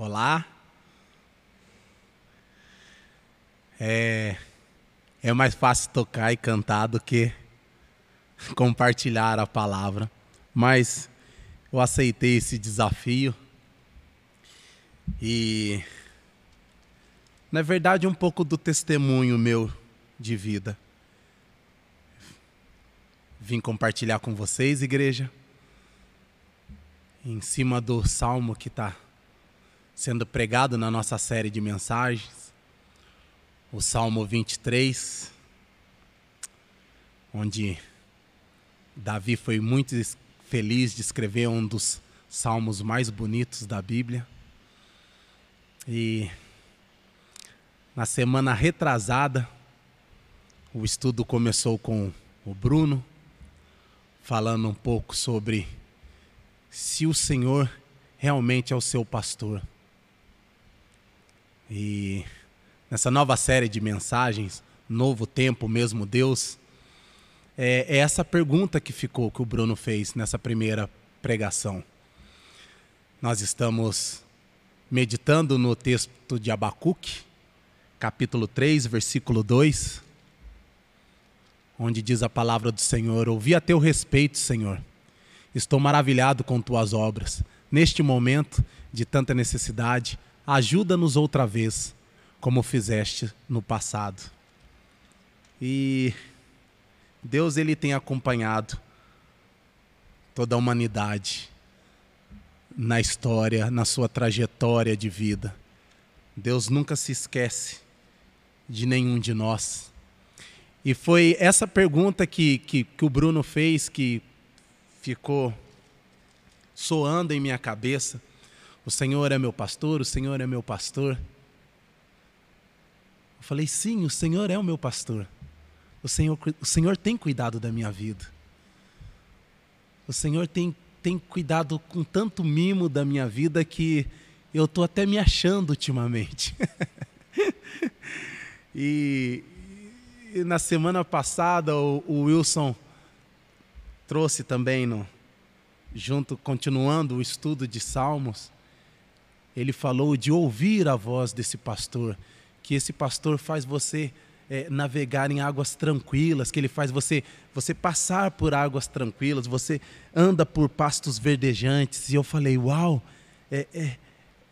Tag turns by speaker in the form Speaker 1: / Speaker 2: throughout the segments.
Speaker 1: Olá. É, é mais fácil tocar e cantar do que compartilhar a palavra, mas eu aceitei esse desafio e, na verdade, um pouco do testemunho meu de vida. Vim compartilhar com vocês, igreja, em cima do salmo que está sendo pregado na nossa série de mensagens, o Salmo 23, onde Davi foi muito feliz de escrever um dos salmos mais bonitos da Bíblia. E na semana retrasada, o estudo começou com o Bruno, falando um pouco sobre se o Senhor realmente é o seu pastor. E nessa nova série de mensagens, Novo Tempo, Mesmo Deus, é, é essa pergunta que ficou, que o Bruno fez nessa primeira pregação. Nós estamos meditando no texto de Abacuque, capítulo 3, versículo 2, onde diz a palavra do Senhor: Ouvi a teu respeito, Senhor. Estou maravilhado com tuas obras. Neste momento de tanta necessidade, ajuda-nos outra vez, como fizeste no passado. E Deus ele tem acompanhado toda a humanidade na história, na sua trajetória de vida. Deus nunca se esquece de nenhum de nós. E foi essa pergunta que, que, que o Bruno fez que ficou soando em minha cabeça. O Senhor é meu pastor, o Senhor é meu pastor. Eu falei, sim, o Senhor é o meu pastor. O Senhor, o Senhor tem cuidado da minha vida. O Senhor tem tem cuidado com tanto mimo da minha vida que eu estou até me achando ultimamente. e, e, na semana passada o, o, Wilson trouxe também no junto continuando o estudo de Salmos, ele falou de ouvir a voz desse pastor, que esse pastor faz você é, navegar em águas tranquilas, que ele faz você você passar por águas tranquilas, você anda por pastos verdejantes. E eu falei, uau, é, é,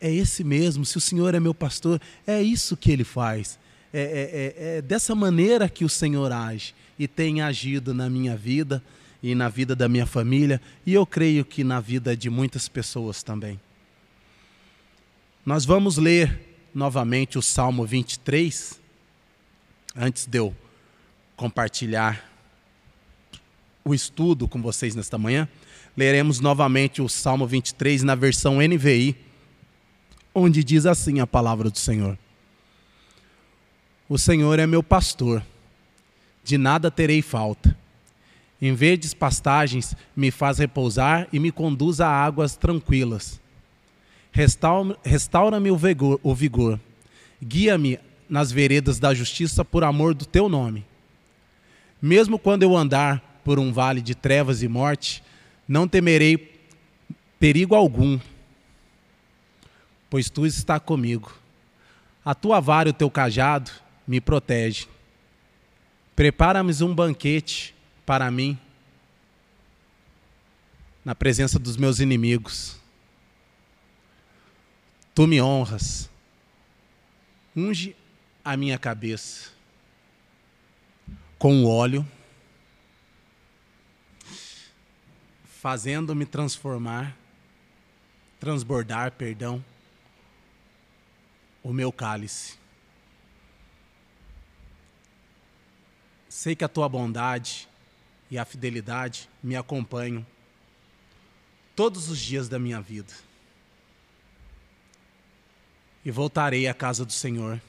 Speaker 1: é esse mesmo, se o Senhor é meu pastor, é isso que ele faz. É, é, é, é dessa maneira que o Senhor age e tem agido na minha vida e na vida da minha família, e eu creio que na vida de muitas pessoas também. Nós vamos ler novamente o Salmo 23 antes de eu compartilhar o estudo com vocês nesta manhã, leremos novamente o Salmo 23 na versão NVI, onde diz assim a palavra do Senhor: O Senhor é meu pastor, de nada terei falta. Em verdes pastagens me faz repousar e me conduz a águas tranquilas. Restaura-me o vigor, guia-me nas veredas da justiça por amor do teu nome. Mesmo quando eu andar por um vale de trevas e morte, não temerei perigo algum, pois tu está comigo. A tua vara e o teu cajado me protege. Prepara-me um banquete para mim na presença dos meus inimigos. Tu me honras. Unge a minha cabeça com o óleo, fazendo-me transformar, transbordar, perdão, o meu cálice. Sei que a tua bondade e a fidelidade me acompanham todos os dias da minha vida. E voltarei à casa do Senhor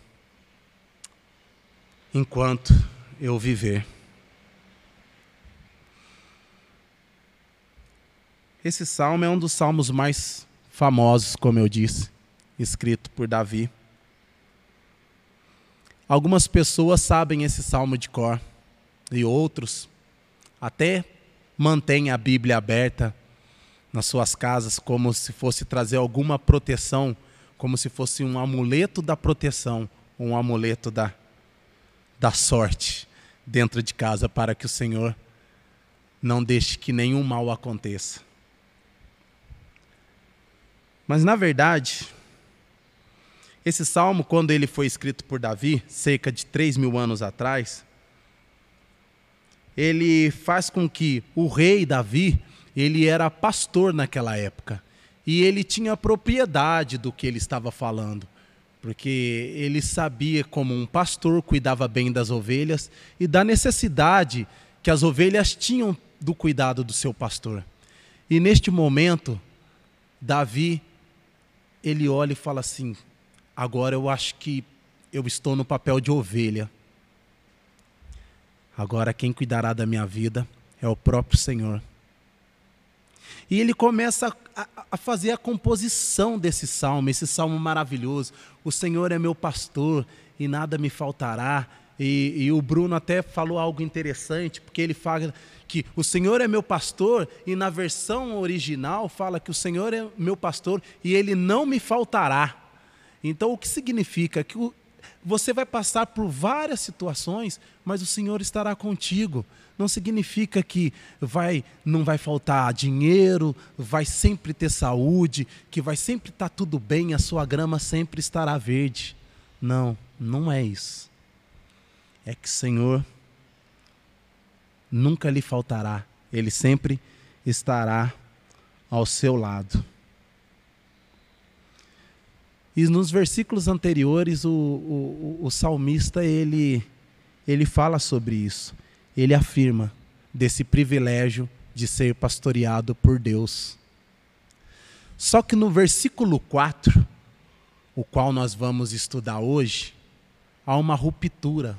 Speaker 1: enquanto eu viver. Esse salmo é um dos salmos mais famosos, como eu disse, escrito por Davi. Algumas pessoas sabem esse salmo de cor e outros até mantêm a Bíblia aberta nas suas casas como se fosse trazer alguma proteção como se fosse um amuleto da proteção, um amuleto da, da sorte dentro de casa, para que o Senhor não deixe que nenhum mal aconteça. Mas, na verdade, esse salmo, quando ele foi escrito por Davi, cerca de 3 mil anos atrás, ele faz com que o rei Davi, ele era pastor naquela época, e ele tinha propriedade do que ele estava falando, porque ele sabia como um pastor cuidava bem das ovelhas e da necessidade que as ovelhas tinham do cuidado do seu pastor. E neste momento, Davi, ele olha e fala assim: Agora eu acho que eu estou no papel de ovelha. Agora quem cuidará da minha vida é o próprio Senhor. E ele começa a, a, fazer a composição desse salmo, esse salmo maravilhoso. O Senhor é meu pastor e nada me faltará. E, e, o Bruno até falou algo interessante, porque ele fala que o Senhor é meu pastor, e na versão original fala que o Senhor é meu pastor e ele não me faltará. Então, o que significa? Que o, você vai passar por várias situações, mas o Senhor estará contigo. Não significa que vai, não vai faltar dinheiro, vai sempre ter saúde, que vai sempre estar tudo bem, a sua grama sempre estará verde. Não, não é isso. É que o Senhor nunca lhe faltará, Ele sempre estará ao seu lado. E nos versículos anteriores, o, o, o salmista ele, ele fala sobre isso. Ele afirma desse privilégio de ser pastoreado por Deus. Só que no versículo 4, o qual nós vamos estudar hoje, há uma ruptura.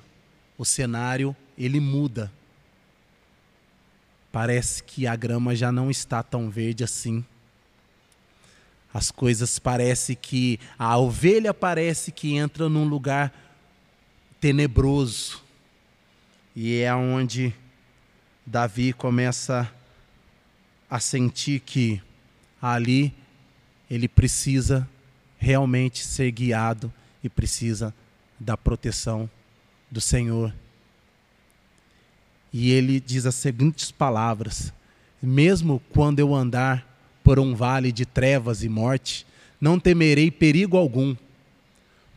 Speaker 1: O cenário ele muda. Parece que a grama já não está tão verde assim. As coisas parece que a ovelha parece que entra num lugar tenebroso. E é onde Davi começa a sentir que ali ele precisa realmente ser guiado e precisa da proteção do Senhor. E ele diz as seguintes palavras: Mesmo quando eu andar por um vale de trevas e morte, não temerei perigo algum,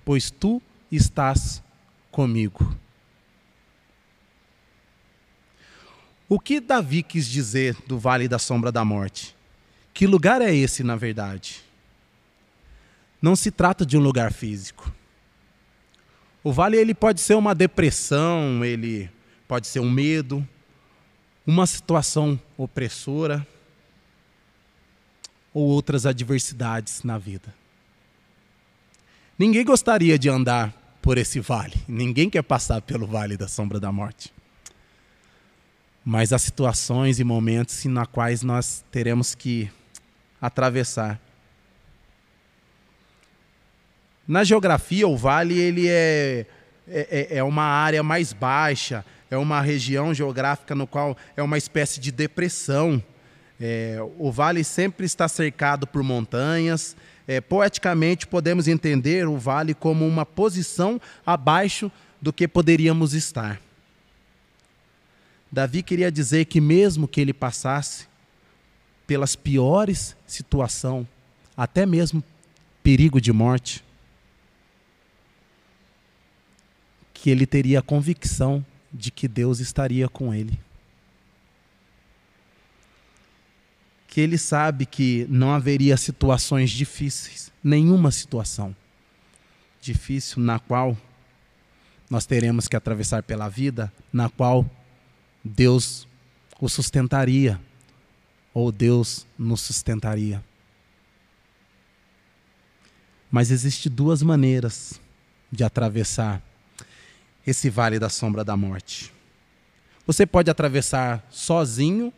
Speaker 1: pois tu estás comigo. O que Davi quis dizer do vale da sombra da morte? Que lugar é esse, na verdade? Não se trata de um lugar físico. O vale ele pode ser uma depressão, ele pode ser um medo, uma situação opressora, ou outras adversidades na vida. Ninguém gostaria de andar por esse vale, ninguém quer passar pelo vale da sombra da morte. Mas há situações e momentos na quais nós teremos que atravessar. Na geografia, o vale ele é, é, é, é uma área mais baixa, é uma região geográfica no qual é uma espécie de depressão é, o vale sempre está cercado por montanhas. É, poeticamente, podemos entender o vale como uma posição abaixo do que poderíamos estar. Davi queria dizer que, mesmo que ele passasse pelas piores situações, até mesmo perigo de morte, que ele teria a convicção de que Deus estaria com ele. Que ele sabe que não haveria situações difíceis, nenhuma situação difícil na qual nós teremos que atravessar pela vida, na qual Deus o sustentaria ou Deus nos sustentaria. Mas existe duas maneiras de atravessar esse vale da sombra da morte. Você pode atravessar sozinho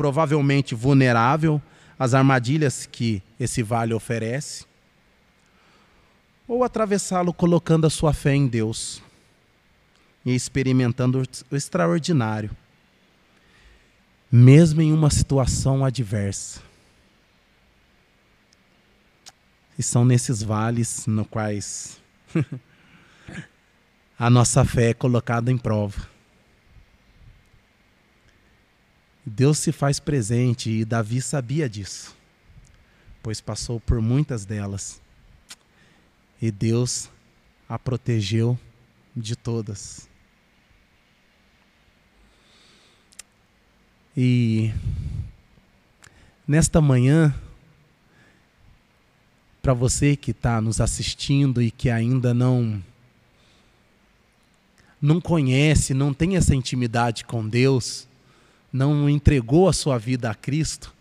Speaker 1: provavelmente vulnerável às armadilhas que esse vale oferece, ou atravessá-lo colocando a sua fé em Deus e experimentando o extraordinário, mesmo em uma situação adversa. E são nesses vales no quais a nossa fé é colocada em prova. Deus se faz presente e Davi sabia disso, pois passou por muitas delas. E Deus a protegeu de todas. E nesta manhã, para você que está nos assistindo e que ainda não não conhece, não tem essa intimidade com Deus, não entregou a sua vida a Cristo,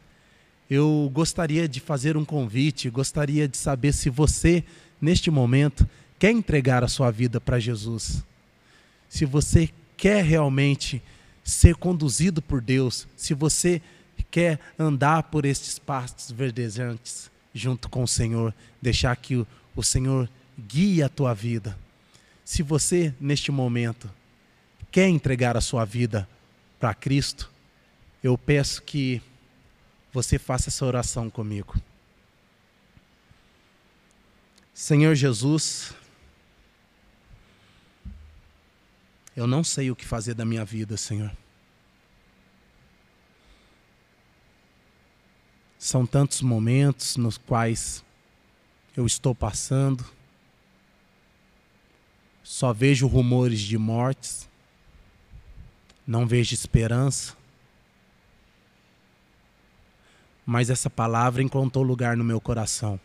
Speaker 1: eu gostaria de fazer um convite, gostaria de saber se você, neste momento, quer entregar a sua vida para Jesus. Se você quer realmente ser conduzido por Deus, se você quer andar por estes pastos verdejantes junto com o Senhor, deixar que o, o Senhor guie a tua vida. Se você, neste momento, quer entregar a sua vida para Cristo, eu peço que você faça essa oração comigo. Senhor Jesus, eu não sei o que fazer da minha vida, Senhor. São tantos momentos nos quais eu estou passando, só vejo rumores de mortes, não vejo esperança, mas essa palavra encontrou lugar no meu coração.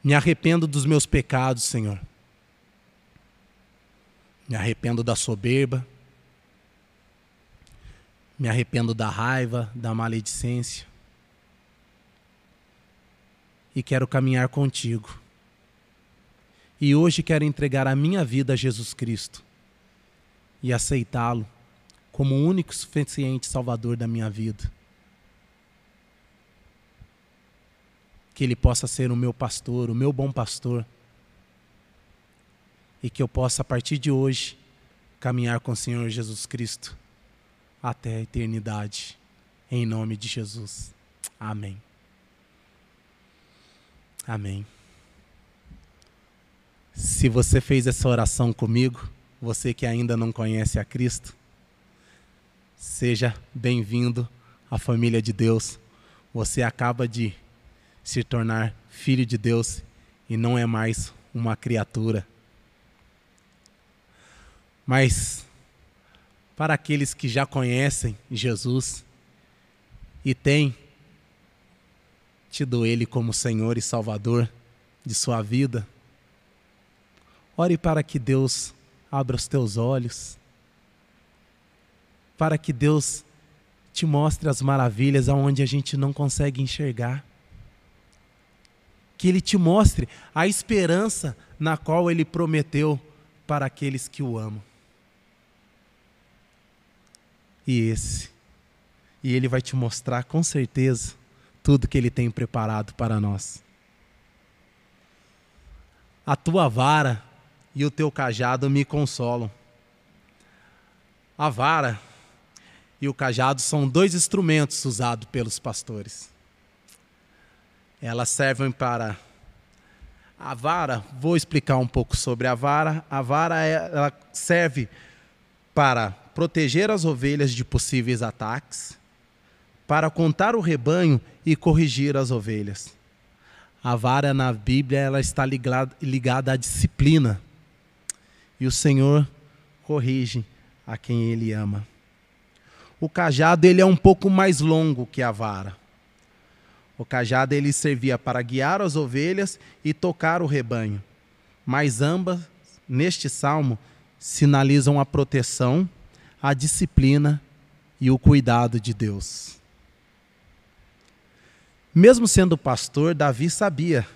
Speaker 1: Me arrependo dos meus pecados, Senhor. Me arrependo da soberba. Me arrependo da raiva, da maledicência. E quero caminhar contigo. E hoje quero entregar a minha vida a Jesus Cristo e aceitá-lo como o único suficiente Salvador da minha vida. Que Ele possa ser o meu pastor, o meu bom pastor. E que eu possa, a partir de hoje, caminhar com o Senhor Jesus Cristo até a eternidade. Em nome de Jesus. Amém. Amém. Se você fez essa oração comigo, você que ainda não conhece a Cristo, Seja bem-vindo à família de Deus. Você acaba de se tornar filho de Deus e não é mais uma criatura. Mas para aqueles que já conhecem Jesus e têm tido Ele como Senhor e Salvador de sua vida, ore para que Deus abra os teus olhos para que Deus te mostre as maravilhas aonde a gente não consegue enxergar. Que Ele te mostre a esperança na qual Ele prometeu para aqueles que o amam. E esse. E Ele vai te mostrar com certeza tudo que Ele tem preparado para nós. A tua vara e o teu cajado me consolam. A vara e o cajado são dois instrumentos usados pelos pastores. Elas servem para a vara. Vou explicar um pouco sobre a vara. A vara ela serve para proteger as ovelhas de possíveis ataques, para contar o rebanho e corrigir as ovelhas. A vara na Bíblia ela está ligada, ligada à disciplina. E o Senhor corrige a quem ele ama. O cajado ele é um pouco mais longo que a vara. O cajado ele servia para guiar as ovelhas e tocar o rebanho. Mas ambas, neste salmo, sinalizam a proteção, a disciplina e o cuidado de Deus. Mesmo sendo pastor, Davi sabia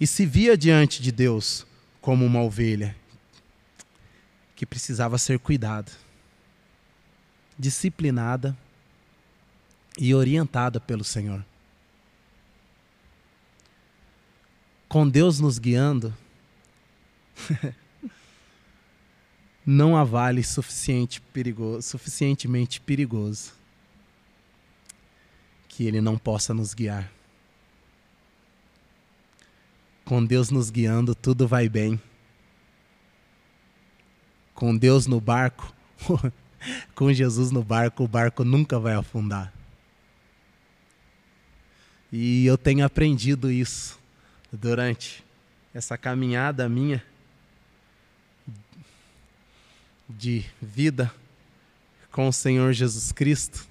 Speaker 1: e se via diante de Deus como uma ovelha que precisava ser cuidada disciplinada e orientada pelo Senhor. Com Deus nos guiando, não há vale suficiente perigoso, suficientemente perigoso que Ele não possa nos guiar. Com Deus nos guiando, tudo vai bem. Com Deus no barco, com Jesus no barco, o barco nunca vai afundar. E eu tenho aprendido isso durante essa caminhada minha de vida com o Senhor Jesus Cristo.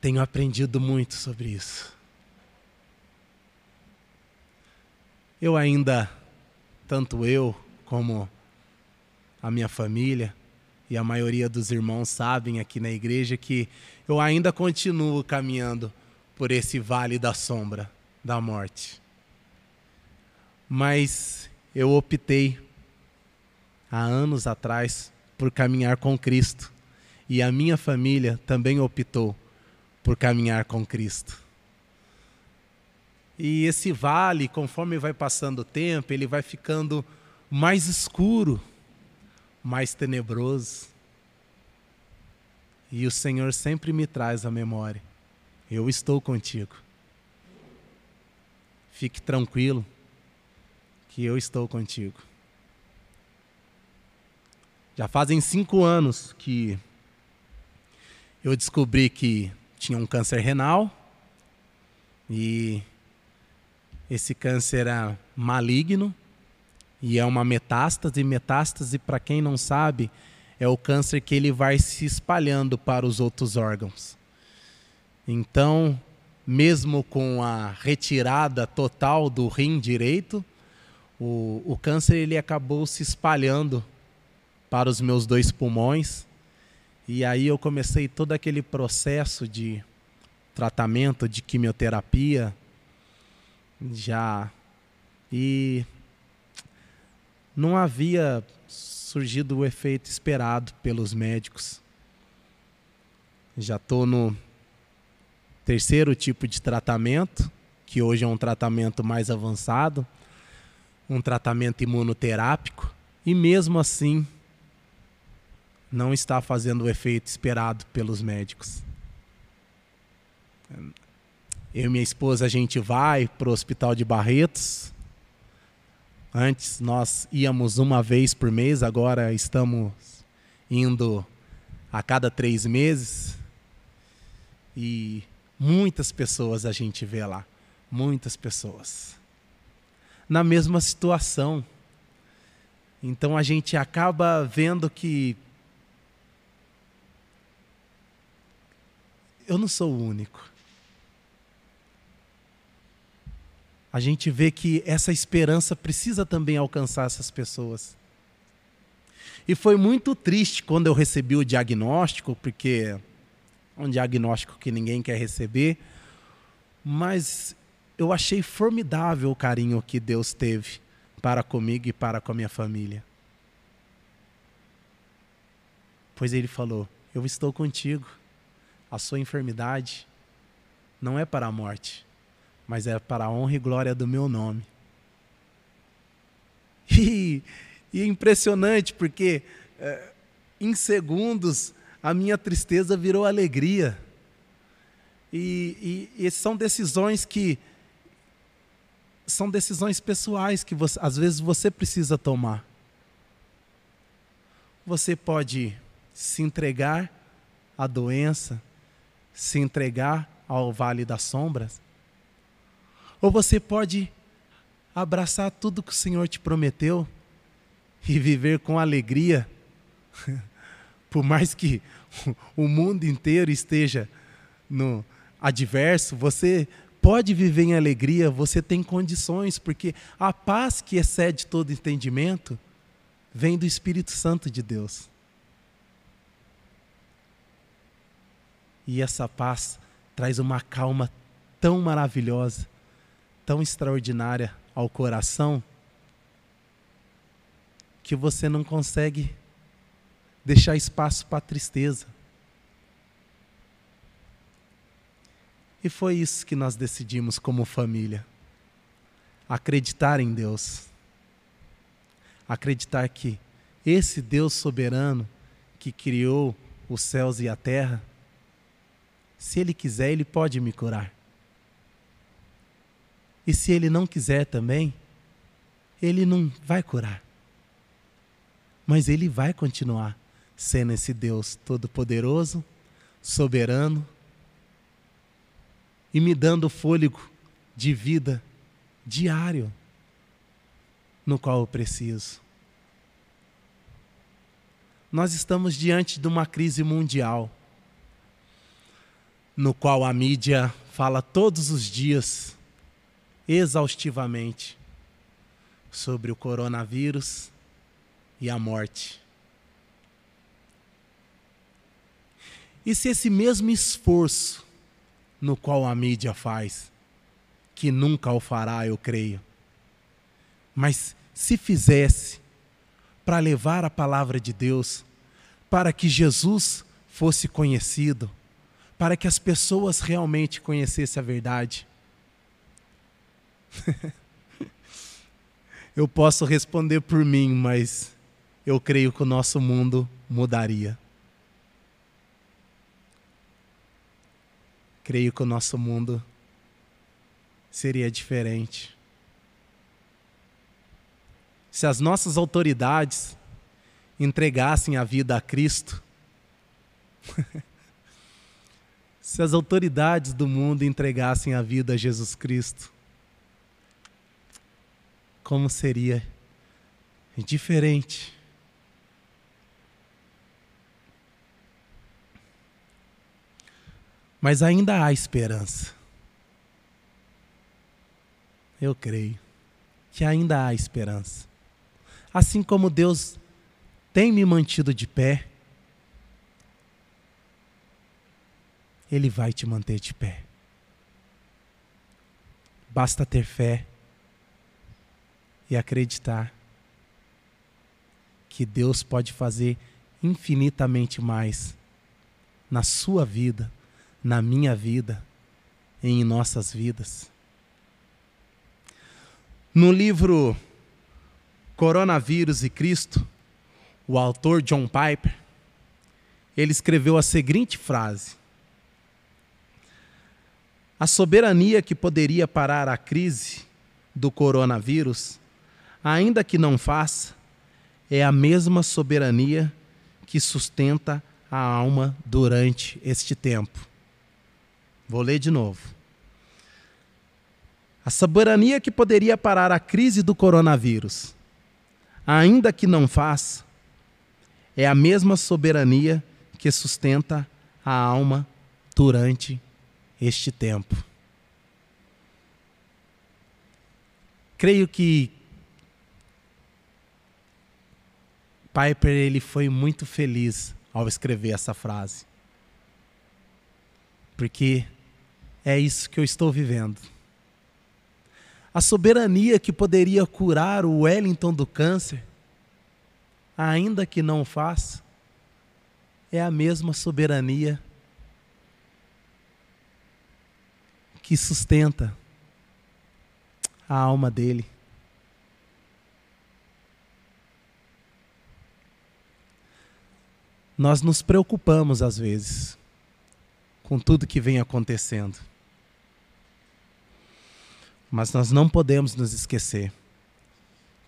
Speaker 1: Tenho aprendido muito sobre isso. Eu ainda, tanto eu como a minha família e a maioria dos irmãos sabem aqui na igreja que eu ainda continuo caminhando por esse vale da sombra da morte. Mas eu optei há anos atrás por caminhar com Cristo e a minha família também optou por caminhar com Cristo. E esse vale, conforme vai passando o tempo, ele vai ficando mais escuro, mais tenebroso. E o Senhor sempre me traz a memória eu estou contigo. Fique tranquilo, que eu estou contigo. Já fazem cinco anos que eu descobri que tinha um câncer renal e esse câncer era maligno e é uma metástase. Metástase, para quem não sabe, é o câncer que ele vai se espalhando para os outros órgãos. Então, mesmo com a retirada total do rim direito, o, o câncer ele acabou se espalhando para os meus dois pulmões. E aí eu comecei todo aquele processo de tratamento, de quimioterapia, já. E não havia surgido o efeito esperado pelos médicos. Já estou no terceiro tipo de tratamento, que hoje é um tratamento mais avançado, um tratamento imunoterápico, e mesmo assim não está fazendo o efeito esperado pelos médicos. Eu e minha esposa, a gente vai para o hospital de Barretos. Antes nós íamos uma vez por mês, agora estamos indo a cada três meses. E Muitas pessoas a gente vê lá, muitas pessoas. Na mesma situação. Então a gente acaba vendo que eu não sou o único. A gente vê que essa esperança precisa também alcançar essas pessoas. E foi muito triste quando eu recebi o diagnóstico, porque um diagnóstico que ninguém quer receber, mas eu achei formidável o carinho que Deus teve para comigo e para com a minha família. Pois ele falou: Eu estou contigo. A sua enfermidade não é para a morte, mas é para a honra e glória do meu nome. E, e é impressionante porque é, em segundos a minha tristeza virou alegria. E, e, e são decisões que são decisões pessoais que você, às vezes você precisa tomar. Você pode se entregar à doença, se entregar ao vale das sombras, ou você pode abraçar tudo que o Senhor te prometeu e viver com alegria por mais que o mundo inteiro esteja no adverso, você pode viver em alegria, você tem condições, porque a paz que excede todo entendimento vem do Espírito Santo de Deus. E essa paz traz uma calma tão maravilhosa, tão extraordinária ao coração, que você não consegue deixar espaço para tristeza. E foi isso que nós decidimos como família. Acreditar em Deus. Acreditar que esse Deus soberano que criou os céus e a terra Se Ele quiser, Ele pode me curar. E se Ele não quiser também, Ele não vai curar. Mas Ele vai continuar sendo esse Deus todo-poderoso, soberano e me dando fôlego de vida diário no qual eu preciso. Nós estamos diante de uma crise mundial, no qual a mídia fala todos os dias, exaustivamente, sobre o coronavírus e a morte. E se esse mesmo esforço no qual a mídia faz, que nunca o fará, eu creio, mas se fizesse para levar a palavra de Deus, para que Jesus fosse conhecido, para que as pessoas realmente conhecessem a verdade. eu posso responder por mim, mas eu creio que o nosso mundo mudaria. Creio que o nosso mundo seria diferente se as nossas autoridades entregassem a vida a Cristo, se as autoridades do mundo entregassem a vida a Jesus Cristo, como seria diferente? Mas ainda há esperança. Eu creio que ainda há esperança. Assim como Deus tem me mantido de pé, Ele vai te manter de pé. Basta ter fé e acreditar que Deus pode fazer infinitamente mais na sua vida, na minha vida, em nossas vidas. No livro Coronavírus e Cristo, o autor John Piper, ele escreveu a seguinte frase: A soberania que poderia parar a crise do coronavírus, ainda que não faça, é a mesma soberania que sustenta a alma durante este tempo. Vou ler de novo. A soberania que poderia parar a crise do coronavírus, ainda que não faça, é a mesma soberania que sustenta a alma durante este tempo. Creio que Piper ele foi muito feliz ao escrever essa frase. Porque é isso que eu estou vivendo. A soberania que poderia curar o Wellington do câncer, ainda que não faça, é a mesma soberania que sustenta a alma dele. Nós nos preocupamos às vezes com tudo que vem acontecendo. Mas nós não podemos nos esquecer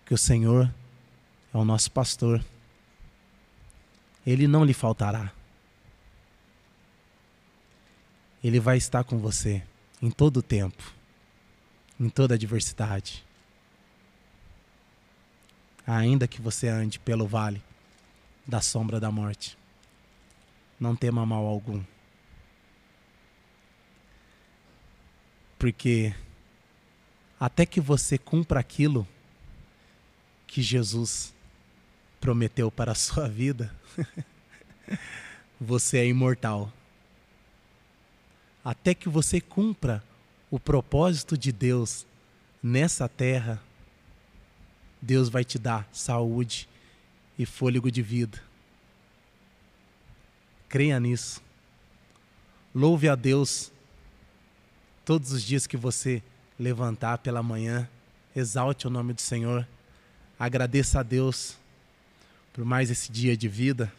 Speaker 1: que o Senhor é o nosso pastor. Ele não lhe faltará. Ele vai estar com você em todo o tempo, em toda adversidade. Ainda que você ande pelo vale da sombra da morte, não tema mal algum. Porque até que você cumpra aquilo que Jesus prometeu para a sua vida, você é imortal. Até que você cumpra o propósito de Deus nessa terra, Deus vai te dar saúde e fôlego de vida. Creia nisso. Louve a Deus todos os dias que você levantar pela manhã, exalte o nome do Senhor, agradeça a Deus por mais esse dia de vida.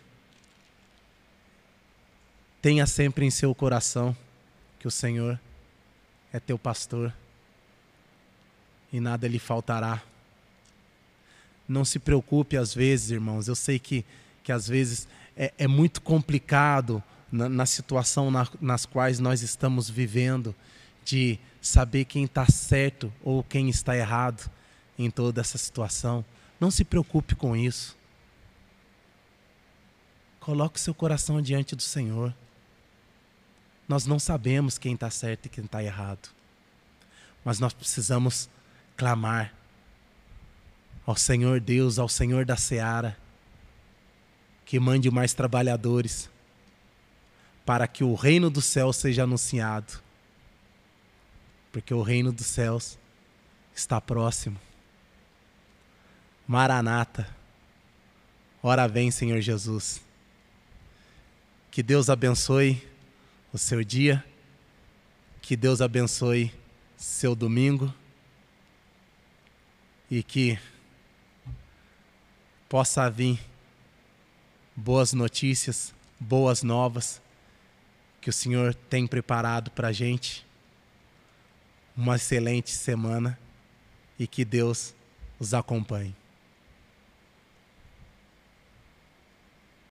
Speaker 1: Tenha sempre em seu coração que o Senhor é teu pastor e nada lhe faltará. Não se preocupe às vezes, irmãos. Eu sei que, que às vezes é, é muito complicado na, na situação na, nas quais nós estamos vivendo de saber quem está certo ou quem está errado em toda essa situação. Não se preocupe com isso. Coloque seu coração diante do Senhor. Nós não sabemos quem está certo e quem está errado, mas nós precisamos clamar ao Senhor Deus, ao Senhor da seara, que mande mais trabalhadores para que o reino dos céus seja anunciado, porque o reino dos céus está próximo. Maranata, ora vem, Senhor Jesus. Que Deus abençoe o seu dia, que Deus abençoe seu domingo e que possa vir boas notícias, boas novas que o Senhor tem preparado para a gente. Uma excelente semana e que Deus os acompanhe.